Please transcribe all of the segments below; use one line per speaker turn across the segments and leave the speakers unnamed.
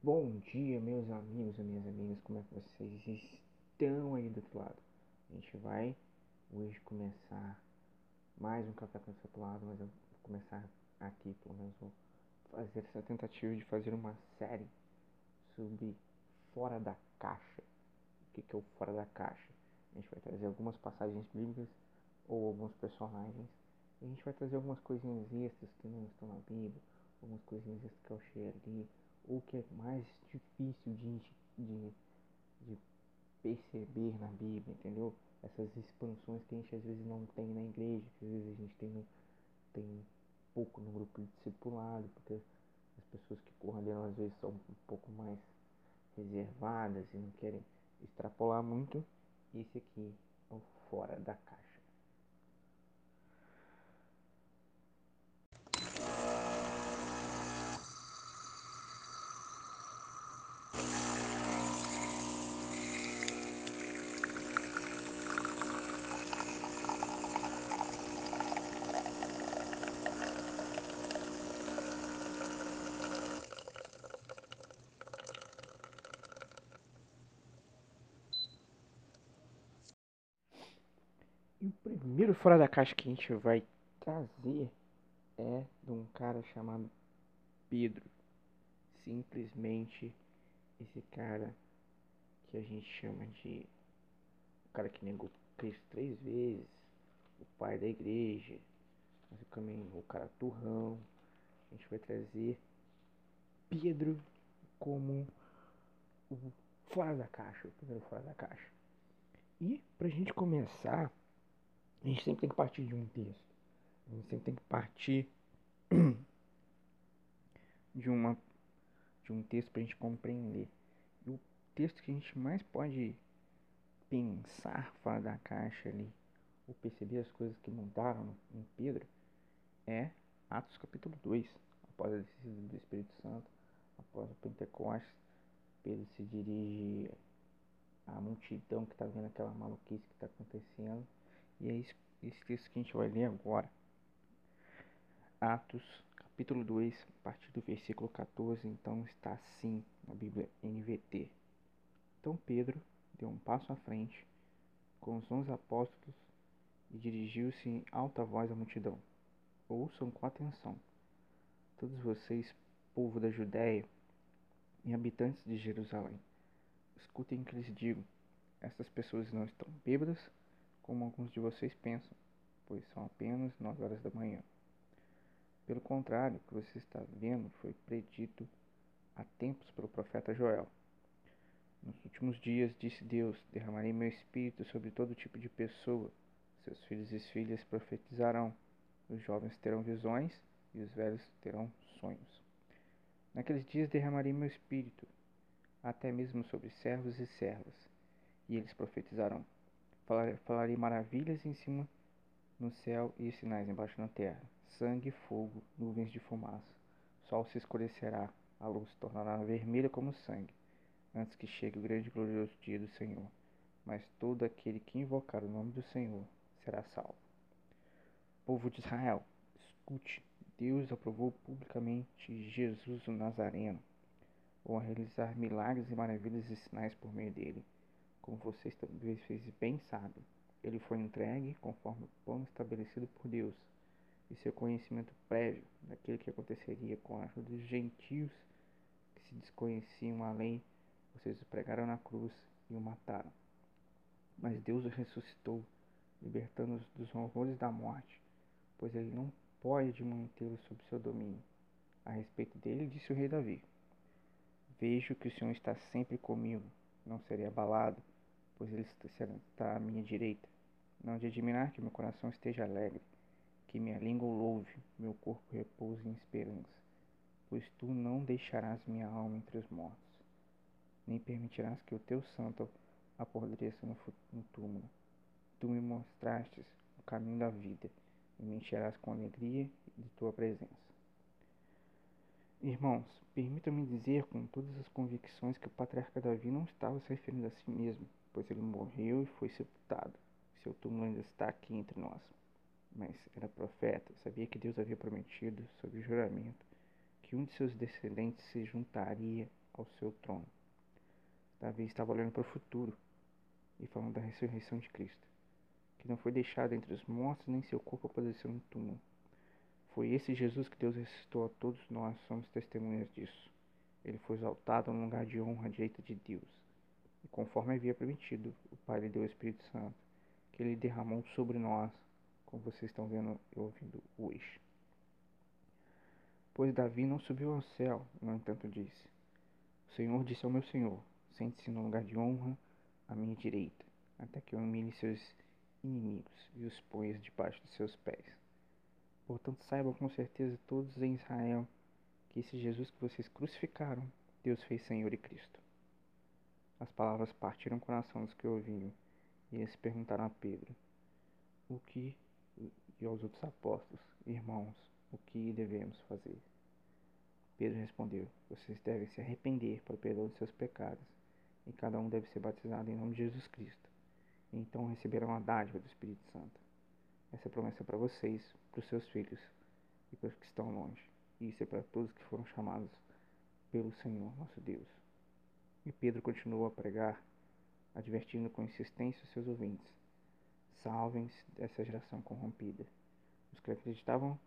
Bom dia, meus amigos e minhas amigas, como é que vocês estão aí do outro lado? A gente vai hoje começar mais um Café com o lado, mas eu vou começar aqui, pelo menos vou fazer essa tentativa de fazer uma série sobre fora da caixa. O que, que é o fora da caixa? A gente vai trazer algumas passagens bíblicas ou alguns personagens. E a gente vai trazer algumas coisinhas extras que não estão na Bíblia, algumas coisinhas extras que eu achei ali o que é mais difícil de, de, de perceber na Bíblia, entendeu? Essas expansões que a gente às vezes não tem na igreja, que às vezes a gente tem, tem pouco no grupo discipulado, porque as pessoas que coordenam às vezes são um pouco mais reservadas e não querem extrapolar muito. Esse aqui é o fora da caixa. E o primeiro fora da caixa que a gente vai trazer é de um cara chamado Pedro. Simplesmente esse cara que a gente chama de o cara que negou Cristo três vezes, o pai da igreja, mas também o cara turrão. A gente vai trazer Pedro como o fora da caixa, o primeiro fora da caixa. E pra gente começar, a gente sempre tem que partir de um texto. A gente sempre tem que partir de, uma, de um texto para a gente compreender. E o texto que a gente mais pode pensar fora da caixa ali, ou perceber as coisas que mudaram em Pedro, é Atos capítulo 2. Após a descida do Espírito Santo, após o Pentecostes, Pedro se dirige à multidão que está vendo aquela maluquice que está acontecendo e é esse, texto que a gente vai ler agora. Atos, capítulo 2, a partir do versículo 14, então está assim na Bíblia NVT. Então Pedro deu um passo à frente com os onze apóstolos e dirigiu-se em alta voz à multidão. Ouçam com atenção, todos vocês, povo da Judéia e habitantes de Jerusalém, escutem o que lhes digo. Essas pessoas não estão bêbadas, como alguns de vocês pensam, pois são apenas nove horas da manhã. Pelo contrário, o que você está vendo foi predito há tempos pelo profeta Joel. Nos últimos dias, disse Deus, derramarei meu espírito sobre todo tipo de pessoa. Seus filhos e filhas profetizarão, os jovens terão visões e os velhos terão sonhos. Naqueles dias derramarei meu espírito, até mesmo sobre servos e servas, e eles profetizarão. Falarei maravilhas em cima no céu e sinais embaixo na terra: sangue, fogo, nuvens de fumaça. O sol se escurecerá, a luz se tornará vermelha como sangue, antes que chegue o grande e glorioso dia do Senhor. Mas todo aquele que invocar o nome do Senhor será salvo. Povo de Israel, escute: Deus aprovou publicamente Jesus o Nazareno, ou a realizar milagres e maravilhas e sinais por meio dele como vocês talvez bem sabem, ele foi entregue conforme o plano estabelecido por Deus e seu conhecimento prévio daquilo que aconteceria com a ajuda dos gentios que se desconheciam a lei, vocês o pregaram na cruz e o mataram. Mas Deus o ressuscitou, libertando-os dos horrores da morte, pois ele não pode mantê-lo sob seu domínio. A respeito dele, disse o rei Davi: Vejo que o Senhor está sempre comigo, não serei abalado pois ele está à minha direita. Não de admirar que meu coração esteja alegre, que minha língua louve, meu corpo repouse em esperança, pois tu não deixarás minha alma entre os mortos, nem permitirás que o teu santo apodreça no, no túmulo. Tu me mostrastes o caminho da vida, e me encherás com alegria de tua presença. Irmãos, permitam-me dizer com todas as convicções que o patriarca Davi não estava se referindo a si mesmo, pois ele morreu e foi sepultado. Seu túmulo ainda está aqui entre nós. Mas era profeta, sabia que Deus havia prometido, sob juramento, que um de seus descendentes se juntaria ao seu trono. Davi estava olhando para o futuro e falando da ressurreição de Cristo, que não foi deixado entre os mortos nem seu corpo apodreceu no túmulo. Foi esse Jesus que Deus ressuscitou a todos nós, somos testemunhas disso. Ele foi exaltado no lugar de honra à direita de Deus. E conforme havia prometido, o Pai lhe deu o Espírito Santo, que ele derramou sobre nós, como vocês estão vendo e ouvindo hoje. Pois Davi não subiu ao céu, no entanto disse: O Senhor disse ao meu Senhor: Sente-se no lugar de honra à minha direita, até que eu humilhe seus inimigos e os ponha debaixo de seus pés. Portanto, saibam com certeza todos em Israel que esse Jesus que vocês crucificaram, Deus fez Senhor e Cristo. As palavras partiram o coração dos que ouviram, e eles perguntaram a Pedro: O que e aos outros apóstolos, irmãos, o que devemos fazer? Pedro respondeu: Vocês devem se arrepender para o perdão de seus pecados, e cada um deve ser batizado em nome de Jesus Cristo. E então receberão a dádiva do Espírito Santo. Essa promessa é para vocês, para os seus filhos e para os que estão longe. E isso é para todos que foram chamados pelo Senhor, nosso Deus. E Pedro continuou a pregar, advertindo com insistência os seus ouvintes: Salvem-se dessa geração corrompida. Os que acreditavam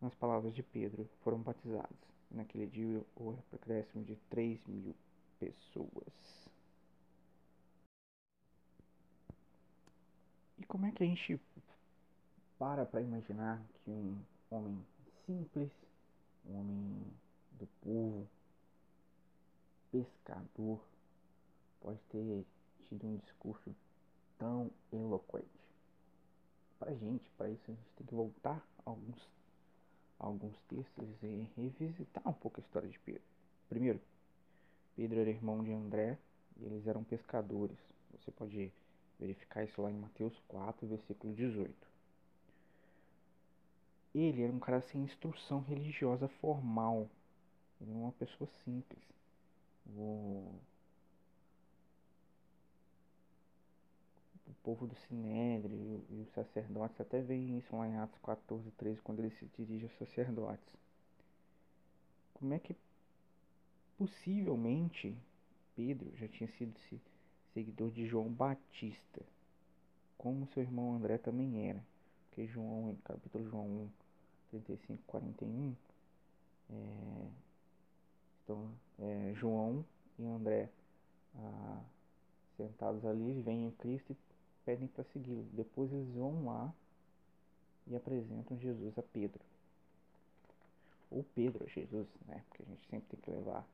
nas palavras de Pedro foram batizados. Naquele dia, o acréscimo de 3 mil pessoas. E como é que a gente para para imaginar que um homem simples, um homem do povo, pescador, pode ter tido um discurso tão eloquente? Para gente, para isso a gente tem que voltar alguns alguns textos e revisitar um pouco a história de Pedro. Primeiro, Pedro era irmão de André e eles eram pescadores. Você pode verificar isso lá em Mateus 4, versículo 18. Ele era um cara sem instrução religiosa formal. Ele era uma pessoa simples. O, o povo do Sinédrio e os sacerdotes até veem isso lá em Atos 14, 13, quando ele se dirige aos sacerdotes. Como é que Possivelmente, Pedro já tinha sido seguidor de João Batista, como seu irmão André também era. Porque João, em capítulo João 1, 35 41, é, então, é, João e André ah, sentados ali, vêm em Cristo e pedem para segui-lo. Depois eles vão lá e apresentam Jesus a Pedro. Ou Pedro a Jesus, né? Porque a gente sempre tem que levar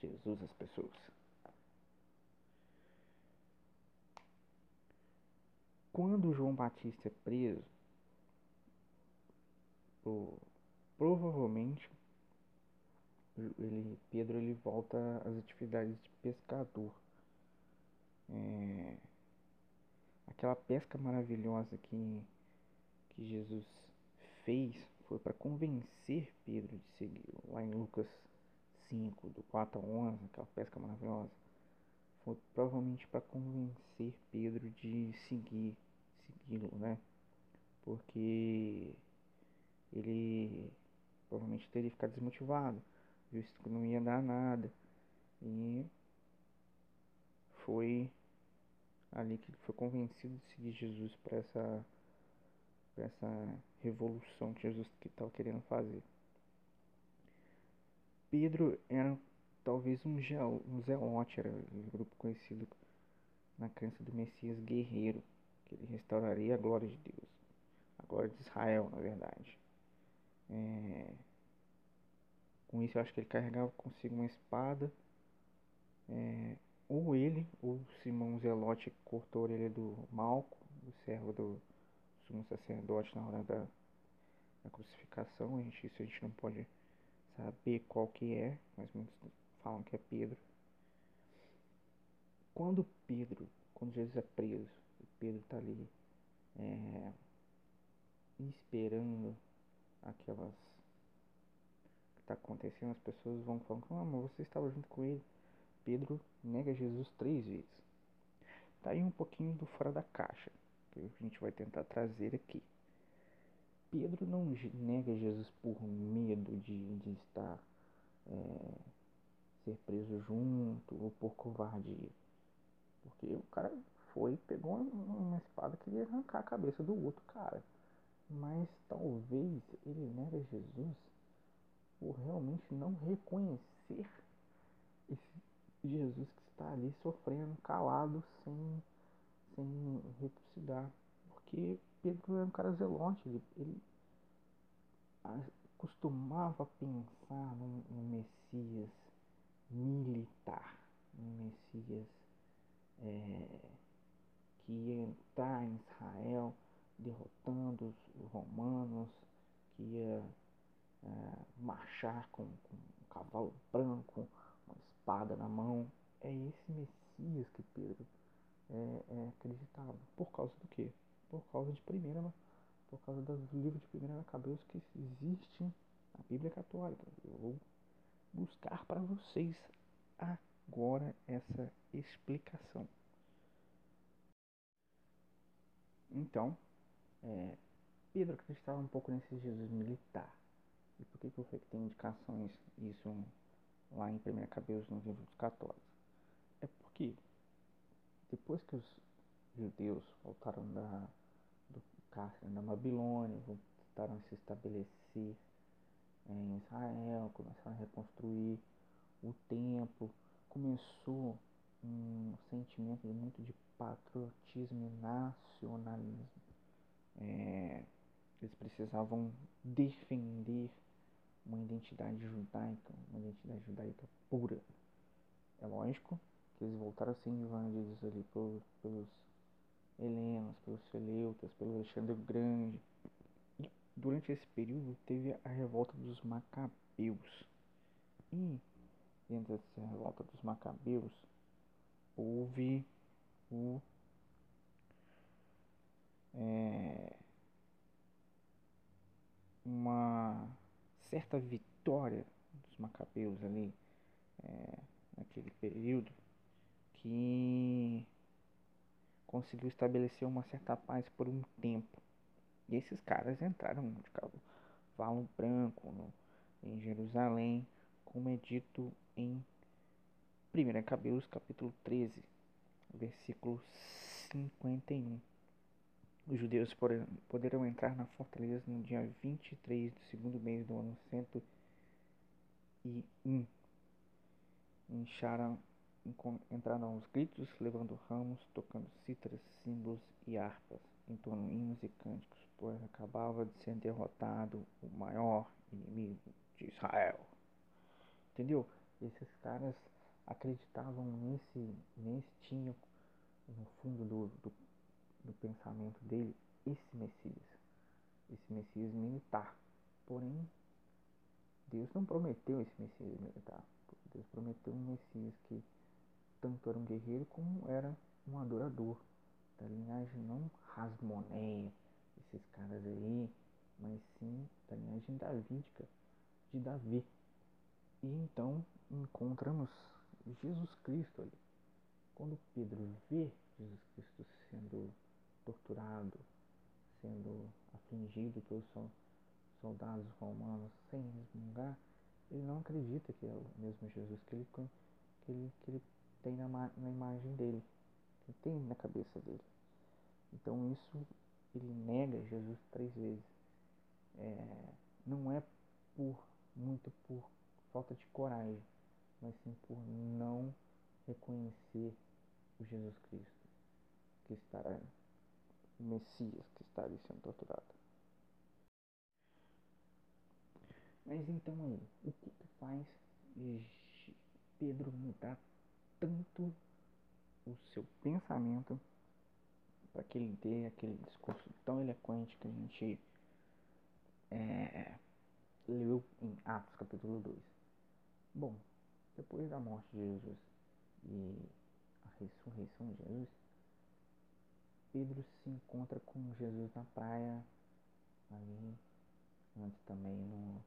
Jesus às pessoas. Quando João Batista é preso, provavelmente ele, Pedro ele volta às atividades de pescador. É, aquela pesca maravilhosa que, que Jesus fez foi para convencer Pedro de seguir. Lá em Lucas 5, do 4 a 11, aquela pesca maravilhosa, foi provavelmente para convencer Pedro de seguir, segui-lo, né? Porque ele provavelmente teria ficado desmotivado, visto que não ia dar nada. E foi ali que ele foi convencido de seguir Jesus para essa, essa revolução que Jesus estava querendo fazer. Pedro era talvez um, um zelote, era um grupo conhecido na crença do Messias guerreiro, que ele restauraria a glória de Deus, a glória de Israel, na verdade. É... Com isso, eu acho que ele carregava consigo uma espada. É... Ou ele, ou Simão Zelote cortou a orelha do Malco, o servo do sumo sacerdote na hora da, da crucificação. A gente, isso a gente não pode saber qual que é, mas muitos falam que é Pedro. Quando Pedro, quando Jesus é preso, Pedro está ali é, esperando aquelas que está acontecendo, as pessoas vão falando, ah, mas você estava junto com ele. Pedro nega Jesus três vezes. Tá aí um pouquinho do fora da caixa, que a gente vai tentar trazer aqui. Pedro não nega Jesus por medo de, de estar é, ser preso junto ou por covardia. Porque o cara foi, pegou uma espada que ia arrancar a cabeça do outro cara. Mas talvez ele nega Jesus por realmente não reconhecer esse Jesus que está ali sofrendo, calado, sem, sem retrucidar. Porque Pedro era um cara zelote, ele, ele costumava pensar no, no Messias militar, no Messias é, que ia entrar em Israel derrotando os romanos, que ia é, marchar com, com, um cavalo branco, uma espada na mão. É esse Messias que Pedro é, é acreditava. Por causa do quê? Por causa de primeira, por causa dos livros de primeira Macabeus que existe na Bíblia Católica. Eu vou buscar para vocês agora essa explicação. Então, é, Pedro acreditava um pouco nesse Jesus militar. E por que, que que tem indicações isso lá em 1 Cabelos nos livros católicos? É porque depois que os judeus voltaram da, do cárcere da Babilônia, voltaram a se estabelecer em Israel, começaram a reconstruir o templo, começou um sentimento muito de patriotismo e nacionalismo. É, eles precisavam defender uma identidade judaica, uma identidade judaica pura. É lógico que eles voltaram a ser invadidos ali pelos, pelos helenos, pelos seleutas, pelo Alexandre Grande. E durante esse período teve a revolta dos macabeus. E dentro dessa revolta dos macabeus houve o é, uma certa vitória dos macabeus ali é, naquele período que conseguiu estabelecer uma certa paz por um tempo. E esses caras entraram de cavalo branco no, em Jerusalém, como é dito em 1 Cabelos capítulo 13, versículo 51. Os judeus poderão entrar na fortaleza no dia 23 do segundo mês do ano 101. Incharam, entraram aos gritos, levando ramos, tocando cítaras, símbolos e harpas, entoando hinos e cânticos, pois acabava de ser derrotado o maior inimigo de Israel. Entendeu? Esses caras acreditavam nesse, nesse tinha no fundo do, do do pensamento dele esse Messias, esse Messias militar. Porém, Deus não prometeu esse Messias militar. Deus prometeu um Messias que tanto era um guerreiro como era um adorador da linhagem não Rasmoneia, esses caras aí, mas sim da linhagem davídica de Davi. E então encontramos Jesus Cristo ali. Quando Pedro vê Jesus Cristo sendo torturado, sendo afligido pelos soldados romanos sem resmungar, ele não acredita que é o mesmo Jesus que ele, que ele, que ele tem na, na imagem dele, que tem na cabeça dele. Então isso ele nega Jesus três vezes. É, não é por muito por falta de coragem, mas sim por não reconhecer o Jesus Cristo que estará o Messias que está ali sendo torturado. Mas então aí, o que, que faz Pedro mudar tanto o seu pensamento para que ele dê aquele discurso tão eloquente que a gente é, leu em Atos capítulo 2? Bom, depois da morte de Jesus e a ressurreição de Jesus, Pedro se encontra com Jesus na praia, ali, antes também no,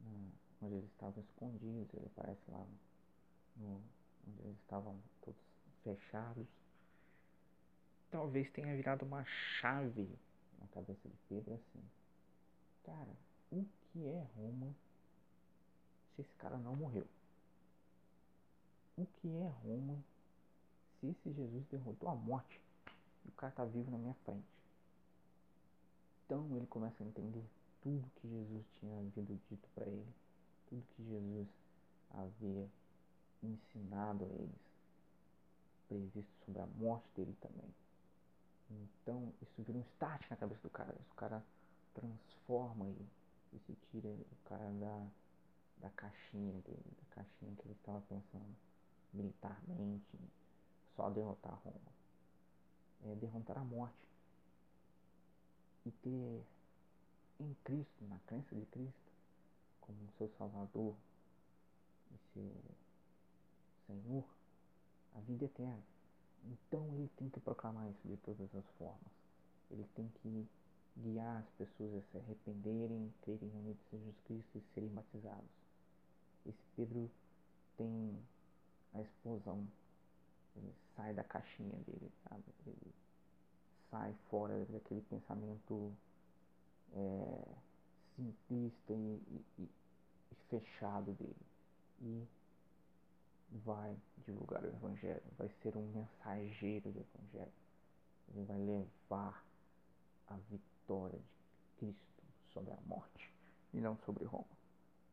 no onde eles estavam escondidos, ele aparece lá no, onde eles estavam todos fechados. Talvez tenha virado uma chave na cabeça de Pedro assim. Cara, o que é Roma se esse cara não morreu? o que é Roma se esse Jesus derrotou a morte e o cara tá vivo na minha frente? Então ele começa a entender tudo que Jesus tinha havido dito para ele, tudo que Jesus havia ensinado a eles, previsto sobre a morte dele também. Então isso vira um start na cabeça do cara, o cara transforma ele, isso tira o cara da, da caixinha dele, da caixinha que ele estava pensando militarmente, só derrotar Roma. É derrotar a morte. E ter em Cristo, na crença de Cristo, como seu Salvador e seu Senhor, a vida eterna. Então ele tem que proclamar isso de todas as formas. Ele tem que guiar as pessoas a se arrependerem, crerem no nome de Jesus Cristo e serem batizados. Esse Pedro tem a explosão. Sai da caixinha dele, sabe? Ele sai fora daquele pensamento é, simplista e, e, e fechado dele. E vai divulgar o Evangelho, vai ser um mensageiro do Evangelho. Ele vai levar a vitória de Cristo sobre a morte e não sobre Roma.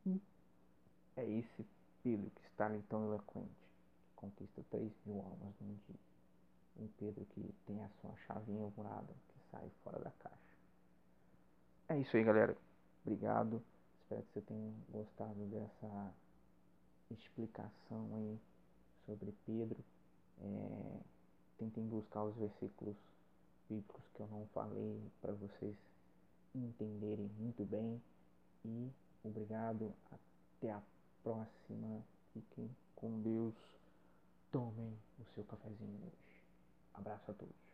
E é esse Pedro que está ali tão eloquente, que conquista 3 mil almas num dia. Um Pedro que tem a sua chavinha murada, que sai fora da caixa. É isso aí, galera. Obrigado. Espero que você tenha gostado dessa explicação aí sobre Pedro. É, tentem buscar os versículos bíblicos que eu não falei para vocês entenderem muito bem. E obrigado. Até a próxima. Fiquem com Deus. Tomem o seu cafezinho hoje. Abraço a todos.